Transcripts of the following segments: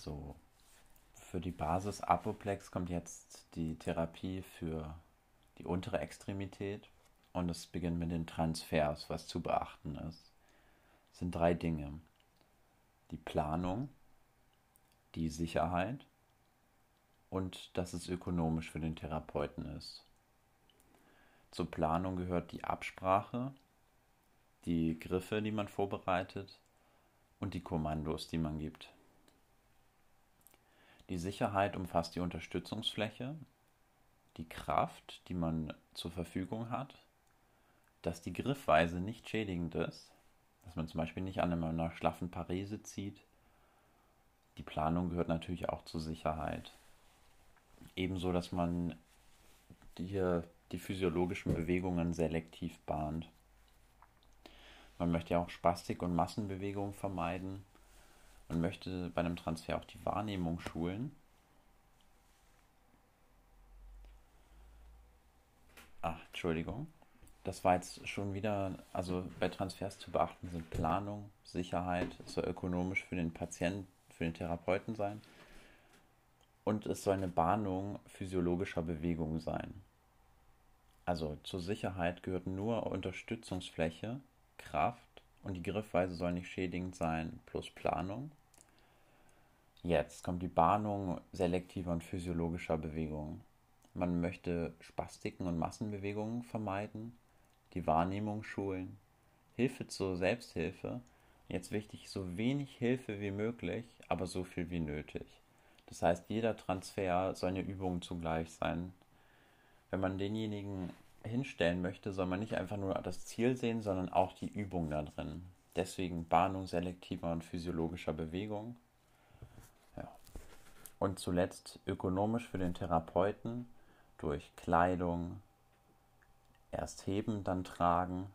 So, für die Basis Apoplex kommt jetzt die Therapie für die untere Extremität und es beginnt mit den Transfers, was zu beachten ist. Es sind drei Dinge. Die Planung, die Sicherheit und dass es ökonomisch für den Therapeuten ist. Zur Planung gehört die Absprache, die Griffe, die man vorbereitet und die Kommandos, die man gibt. Die Sicherheit umfasst die Unterstützungsfläche, die Kraft, die man zur Verfügung hat, dass die Griffweise nicht schädigend ist, dass man zum Beispiel nicht an einer schlaffen Parese zieht. Die Planung gehört natürlich auch zur Sicherheit. Ebenso, dass man die, die physiologischen Bewegungen selektiv bahnt. Man möchte ja auch Spastik und Massenbewegungen vermeiden. Man möchte bei einem Transfer auch die Wahrnehmung schulen. Ach, Entschuldigung. Das war jetzt schon wieder, also bei Transfers zu beachten sind Planung, Sicherheit, es soll ökonomisch für den Patienten, für den Therapeuten sein und es soll eine Bahnung physiologischer Bewegung sein. Also zur Sicherheit gehört nur Unterstützungsfläche, Kraft und die Griffweise soll nicht schädigend sein, plus Planung. Jetzt kommt die Bahnung selektiver und physiologischer Bewegungen. Man möchte Spastiken und Massenbewegungen vermeiden, die Wahrnehmung schulen, Hilfe zur Selbsthilfe. Jetzt wichtig, so wenig Hilfe wie möglich, aber so viel wie nötig. Das heißt, jeder Transfer soll eine Übung zugleich sein. Wenn man denjenigen hinstellen möchte, soll man nicht einfach nur das Ziel sehen, sondern auch die Übung da drin. Deswegen Bahnung selektiver und physiologischer Bewegung. Und zuletzt ökonomisch für den Therapeuten durch Kleidung, erst heben, dann tragen,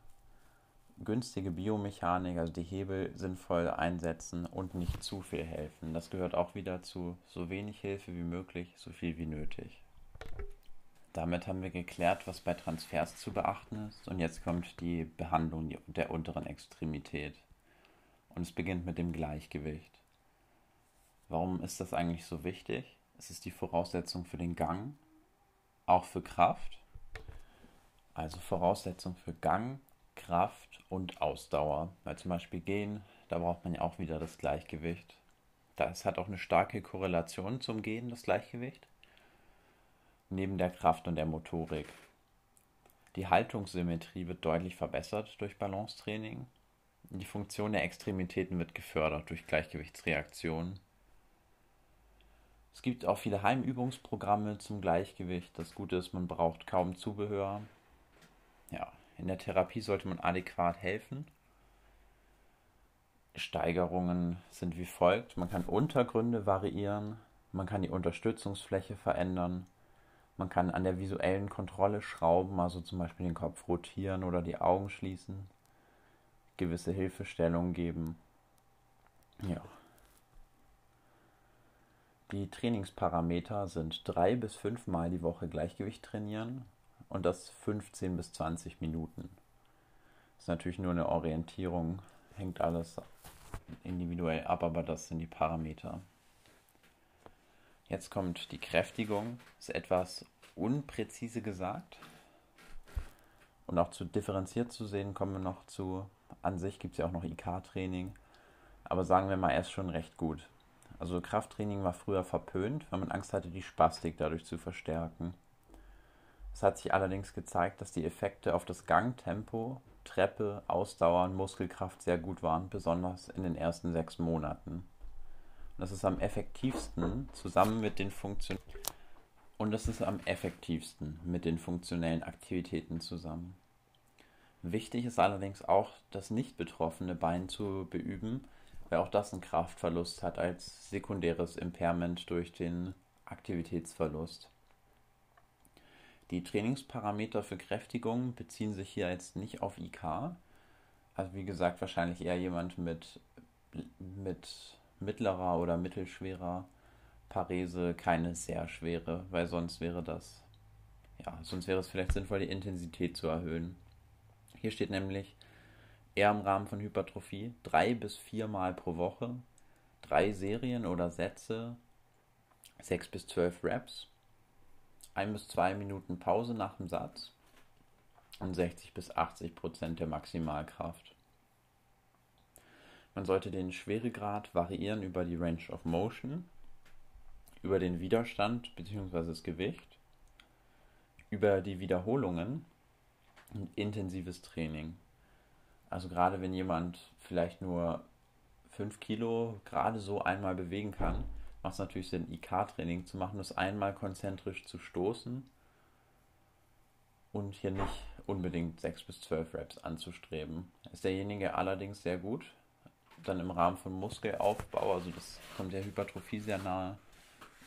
günstige Biomechanik, also die Hebel sinnvoll einsetzen und nicht zu viel helfen. Das gehört auch wieder zu so wenig Hilfe wie möglich, so viel wie nötig. Damit haben wir geklärt, was bei Transfers zu beachten ist und jetzt kommt die Behandlung der unteren Extremität. Und es beginnt mit dem Gleichgewicht. Warum ist das eigentlich so wichtig? Es ist die Voraussetzung für den Gang, auch für Kraft. Also Voraussetzung für Gang, Kraft und Ausdauer. Weil zum Beispiel Gehen, da braucht man ja auch wieder das Gleichgewicht. Das hat auch eine starke Korrelation zum Gehen, das Gleichgewicht. Neben der Kraft und der Motorik. Die Haltungssymmetrie wird deutlich verbessert durch Balancetraining. Die Funktion der Extremitäten wird gefördert durch Gleichgewichtsreaktionen. Es gibt auch viele Heimübungsprogramme zum Gleichgewicht. Das Gute ist, man braucht kaum Zubehör. Ja, in der Therapie sollte man adäquat helfen. Steigerungen sind wie folgt. Man kann Untergründe variieren, man kann die Unterstützungsfläche verändern, man kann an der visuellen Kontrolle schrauben, also zum Beispiel den Kopf rotieren oder die Augen schließen, gewisse Hilfestellungen geben. Ja. Die Trainingsparameter sind drei bis fünfmal die Woche Gleichgewicht trainieren, und das 15 bis 20 Minuten. Das ist natürlich nur eine Orientierung, hängt alles individuell ab, aber das sind die Parameter. Jetzt kommt die Kräftigung, ist etwas unpräzise gesagt und auch zu differenziert zu sehen, kommen wir noch zu. An sich gibt es ja auch noch IK-Training, aber sagen wir mal, er ist schon recht gut. Also Krafttraining war früher verpönt, weil man Angst hatte, die Spastik dadurch zu verstärken. Es hat sich allerdings gezeigt, dass die Effekte auf das Gangtempo, Treppe, Ausdauer und Muskelkraft sehr gut waren, besonders in den ersten sechs Monaten. Und das ist am effektivsten zusammen mit den Funktion und das ist am effektivsten mit den funktionellen Aktivitäten zusammen. Wichtig ist allerdings auch, das nicht betroffene Bein zu beüben, weil auch das einen Kraftverlust hat als sekundäres Impairment durch den Aktivitätsverlust. Die Trainingsparameter für Kräftigung beziehen sich hier jetzt nicht auf IK. Also wie gesagt, wahrscheinlich eher jemand mit, mit mittlerer oder mittelschwerer Parese, keine sehr schwere, weil sonst wäre das, ja, sonst wäre es vielleicht sinnvoll, die Intensität zu erhöhen. Hier steht nämlich eher im Rahmen von Hypertrophie drei bis viermal pro Woche drei Serien oder Sätze, sechs bis zwölf Reps, ein bis zwei Minuten Pause nach dem Satz und 60 bis 80 Prozent der Maximalkraft. Man sollte den Schweregrad variieren über die Range of Motion, über den Widerstand bzw. das Gewicht, über die Wiederholungen und intensives Training. Also gerade wenn jemand vielleicht nur 5 Kilo gerade so einmal bewegen kann, macht es natürlich Sinn, IK-Training zu machen, das einmal konzentrisch zu stoßen und hier nicht unbedingt 6 bis 12 Reps anzustreben. Ist derjenige allerdings sehr gut, dann im Rahmen von Muskelaufbau, also das kommt der Hypertrophie sehr nahe,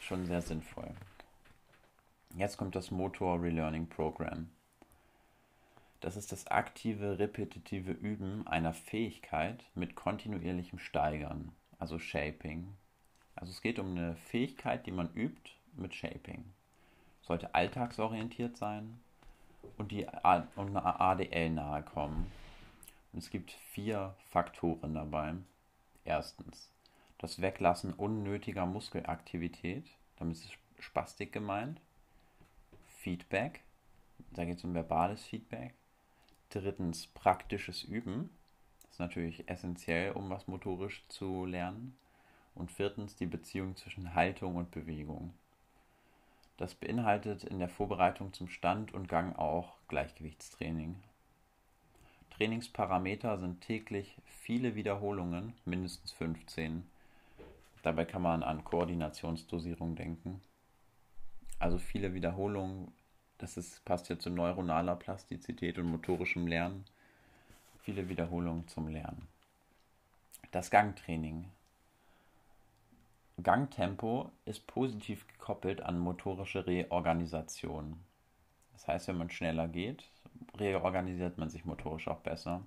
schon sehr sinnvoll. Jetzt kommt das Motor Relearning Program. Das ist das aktive, repetitive Üben einer Fähigkeit mit kontinuierlichem Steigern, also Shaping. Also es geht um eine Fähigkeit, die man übt mit Shaping. Sollte alltagsorientiert sein und, die, und einer ADL nahe kommen. Und es gibt vier Faktoren dabei. Erstens, das Weglassen unnötiger Muskelaktivität, damit ist Spastik gemeint. Feedback, da geht es um verbales Feedback. Drittens, praktisches Üben, das ist natürlich essentiell, um was motorisch zu lernen. Und viertens, die Beziehung zwischen Haltung und Bewegung. Das beinhaltet in der Vorbereitung zum Stand und Gang auch Gleichgewichtstraining. Trainingsparameter sind täglich viele Wiederholungen, mindestens 15. Dabei kann man an Koordinationsdosierung denken. Also viele Wiederholungen, das ist, passt ja zu neuronaler Plastizität und motorischem Lernen. Viele Wiederholungen zum Lernen. Das Gangtraining Gangtempo ist positiv gekoppelt an motorische Reorganisation. Das heißt, wenn man schneller geht, reorganisiert man sich motorisch auch besser.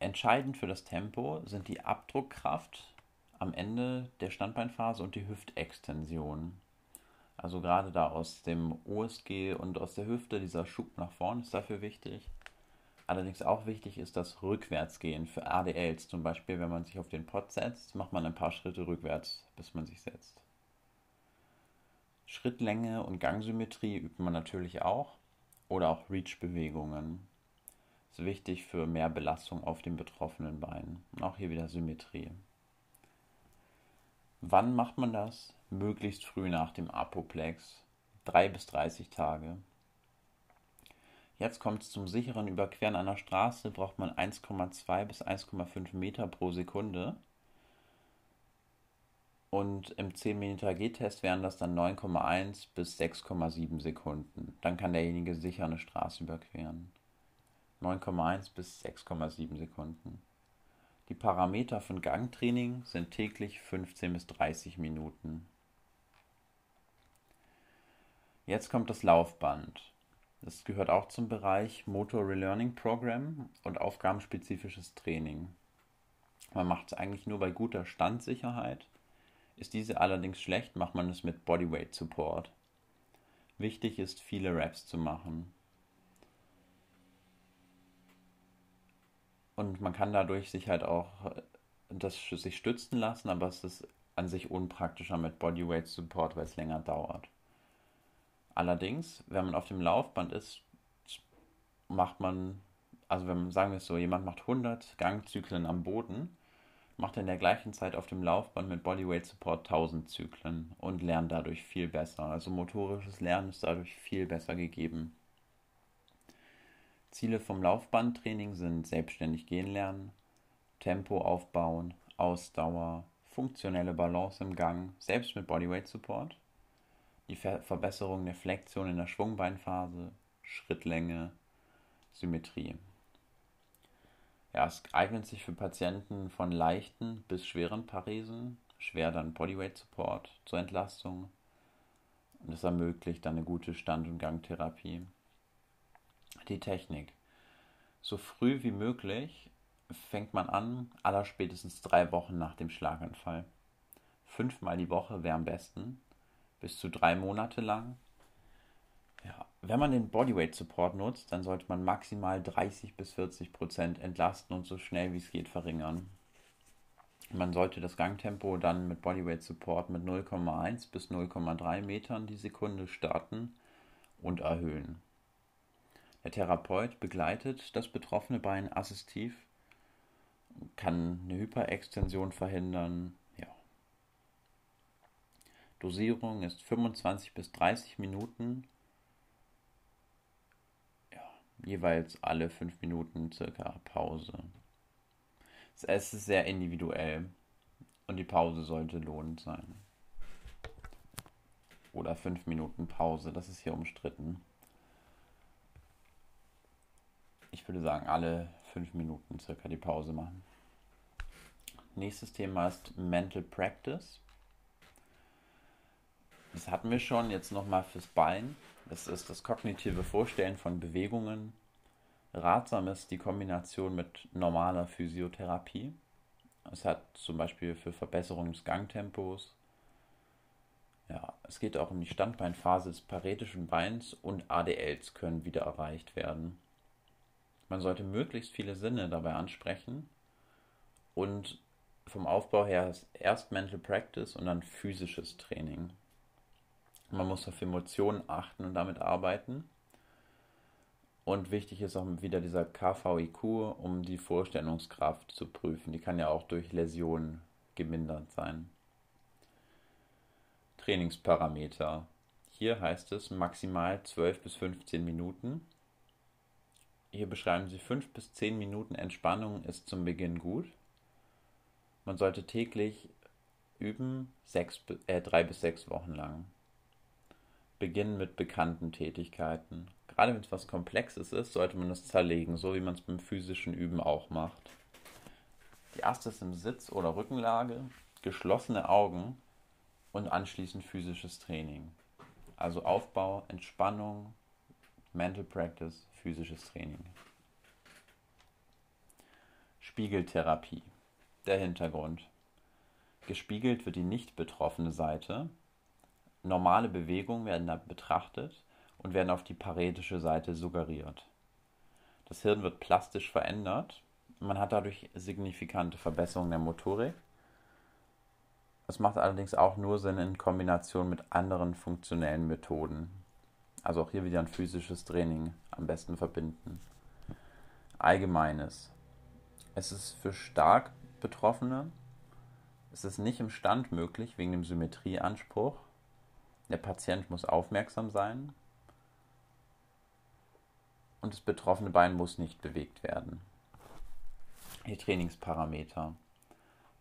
Entscheidend für das Tempo sind die Abdruckkraft am Ende der Standbeinphase und die Hüftextension. Also gerade da aus dem OSG und aus der Hüfte, dieser Schub nach vorne ist dafür wichtig. Allerdings auch wichtig ist das Rückwärtsgehen für ADLs. Zum Beispiel, wenn man sich auf den Pod setzt, macht man ein paar Schritte rückwärts, bis man sich setzt. Schrittlänge und Gangsymmetrie übt man natürlich auch. Oder auch Reach-Bewegungen. Ist wichtig für mehr Belastung auf den betroffenen Beinen. Und auch hier wieder Symmetrie. Wann macht man das? Möglichst früh nach dem Apoplex. 3 bis 30 Tage. Jetzt kommt es zum sicheren Überqueren einer Straße, braucht man 1,2 bis 1,5 Meter pro Sekunde. Und im 10 Meter G-Test wären das dann 9,1 bis 6,7 Sekunden. Dann kann derjenige sicher eine Straße überqueren. 9,1 bis 6,7 Sekunden. Die Parameter von Gangtraining sind täglich 15 bis 30 Minuten. Jetzt kommt das Laufband. Das gehört auch zum Bereich Motor Relearning Program und aufgabenspezifisches Training. Man macht es eigentlich nur bei guter Standsicherheit. Ist diese allerdings schlecht, macht man es mit Bodyweight Support. Wichtig ist, viele Reps zu machen. Und man kann dadurch sich halt auch das sich stützen lassen, aber es ist an sich unpraktischer mit Bodyweight Support, weil es länger dauert. Allerdings, wenn man auf dem Laufband ist, macht man, also wenn man, sagen wir es so, jemand macht 100 Gangzyklen am Boden, macht er in der gleichen Zeit auf dem Laufband mit Bodyweight Support 1000 Zyklen und lernt dadurch viel besser. Also motorisches Lernen ist dadurch viel besser gegeben. Ziele vom Laufbandtraining sind selbstständig gehen lernen, Tempo aufbauen, Ausdauer, funktionelle Balance im Gang, selbst mit Bodyweight Support die Ver Verbesserung der Flexion in der Schwungbeinphase, Schrittlänge, Symmetrie. Ja, es eignet sich für Patienten von leichten bis schweren Paresen, schwer dann Bodyweight Support zur Entlastung und es ermöglicht dann eine gute Stand- und Gangtherapie. Die Technik. So früh wie möglich fängt man an, allerspätestens drei Wochen nach dem Schlaganfall. Fünfmal die Woche wäre am besten bis zu drei Monate lang. Ja, wenn man den Bodyweight Support nutzt, dann sollte man maximal 30 bis 40 Prozent entlasten und so schnell wie es geht verringern. Man sollte das Gangtempo dann mit Bodyweight Support mit 0,1 bis 0,3 Metern die Sekunde starten und erhöhen. Der Therapeut begleitet das betroffene Bein assistiv, kann eine Hyperextension verhindern. Dosierung ist 25 bis 30 Minuten, ja, jeweils alle 5 Minuten circa Pause. Es ist sehr individuell und die Pause sollte lohnend sein. Oder 5 Minuten Pause, das ist hier umstritten ich würde sagen, alle fünf Minuten circa die Pause machen. Nächstes Thema ist Mental Practice. Das hatten wir schon, jetzt nochmal fürs Bein. Das ist das kognitive Vorstellen von Bewegungen. Ratsam ist die Kombination mit normaler Physiotherapie. Es hat zum Beispiel für Verbesserung des Gangtempos. Ja, es geht auch um die Standbeinphase des paretischen Beins und ADLs können wieder erreicht werden. Man sollte möglichst viele Sinne dabei ansprechen und vom Aufbau her ist erst Mental Practice und dann physisches Training. Man muss auf Emotionen achten und damit arbeiten. Und wichtig ist auch wieder dieser KVIQ, um die Vorstellungskraft zu prüfen. Die kann ja auch durch Läsionen gemindert sein. Trainingsparameter. Hier heißt es maximal 12 bis 15 Minuten. Hier beschreiben sie 5 bis 10 Minuten Entspannung ist zum Beginn gut. Man sollte täglich üben, sechs, äh, drei bis sechs Wochen lang. Beginnen mit bekannten Tätigkeiten. Gerade wenn es was Komplexes ist, sollte man es zerlegen, so wie man es beim physischen Üben auch macht. Die erste ist im Sitz- oder Rückenlage, geschlossene Augen und anschließend physisches Training. Also Aufbau, Entspannung, Mental Practice, physisches Training. Spiegeltherapie. Der Hintergrund. Gespiegelt wird die nicht betroffene Seite. Normale Bewegungen werden da betrachtet und werden auf die paretische Seite suggeriert. Das Hirn wird plastisch verändert. Man hat dadurch signifikante Verbesserungen der Motorik. Es macht allerdings auch nur Sinn in Kombination mit anderen funktionellen Methoden. Also auch hier wieder ein physisches Training am besten verbinden. Allgemeines. Es ist für stark Betroffene, es ist nicht im Stand möglich wegen dem Symmetrieanspruch. Der Patient muss aufmerksam sein und das betroffene Bein muss nicht bewegt werden. Die Trainingsparameter.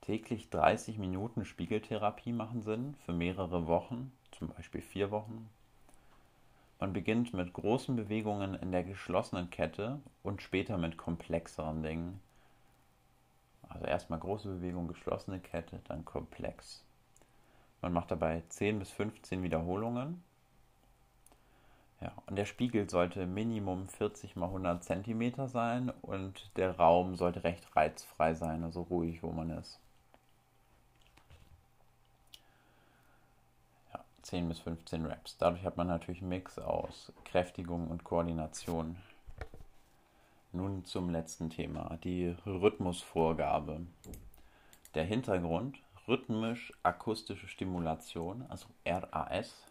Täglich 30 Minuten Spiegeltherapie machen Sinn für mehrere Wochen, zum Beispiel vier Wochen. Man beginnt mit großen Bewegungen in der geschlossenen Kette und später mit komplexeren Dingen. Also erstmal große Bewegung, geschlossene Kette, dann komplex. Man macht dabei 10 bis 15 Wiederholungen. Ja, und der Spiegel sollte Minimum 40 mal 100 cm sein und der Raum sollte recht reizfrei sein, also ruhig, wo man ist. 10 bis 15 Reps. Dadurch hat man natürlich einen Mix aus Kräftigung und Koordination. Nun zum letzten Thema, die Rhythmusvorgabe. Der Hintergrund, rhythmisch-akustische Stimulation, also RAS,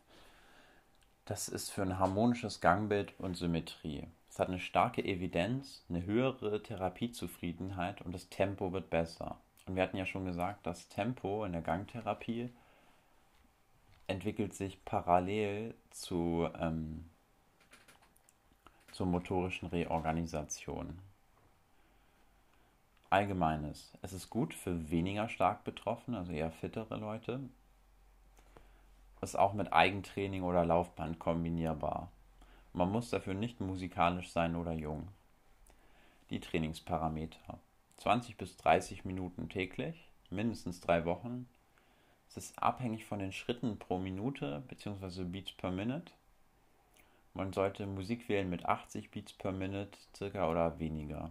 das ist für ein harmonisches Gangbild und Symmetrie. Es hat eine starke Evidenz, eine höhere Therapiezufriedenheit und das Tempo wird besser. Und wir hatten ja schon gesagt, das Tempo in der Gangtherapie entwickelt sich parallel zu, ähm, zur motorischen Reorganisation. Allgemeines. Es ist gut für weniger stark Betroffene, also eher fittere Leute. Ist auch mit Eigentraining oder Laufband kombinierbar. Man muss dafür nicht musikalisch sein oder jung. Die Trainingsparameter. 20 bis 30 Minuten täglich, mindestens drei Wochen, es ist abhängig von den Schritten pro Minute bzw. Beats per Minute. Man sollte Musik wählen mit 80 Beats per Minute circa oder weniger.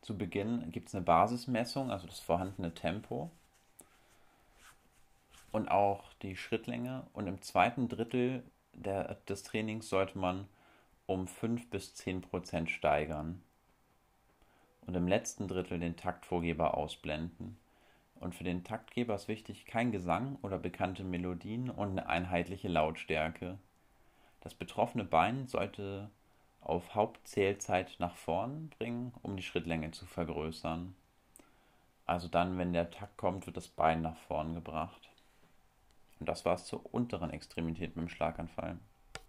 Zu Beginn gibt es eine Basismessung, also das vorhandene Tempo und auch die Schrittlänge. Und im zweiten Drittel der, des Trainings sollte man um 5 bis 10 Prozent steigern. und im letzten Drittel den Taktvorgeber ausblenden. Und für den Taktgeber ist wichtig kein Gesang oder bekannte Melodien und eine einheitliche Lautstärke. Das betroffene Bein sollte auf Hauptzählzeit nach vorn bringen, um die Schrittlänge zu vergrößern. Also dann, wenn der Takt kommt, wird das Bein nach vorn gebracht. Und das war es zur unteren Extremität mit dem Schlaganfall.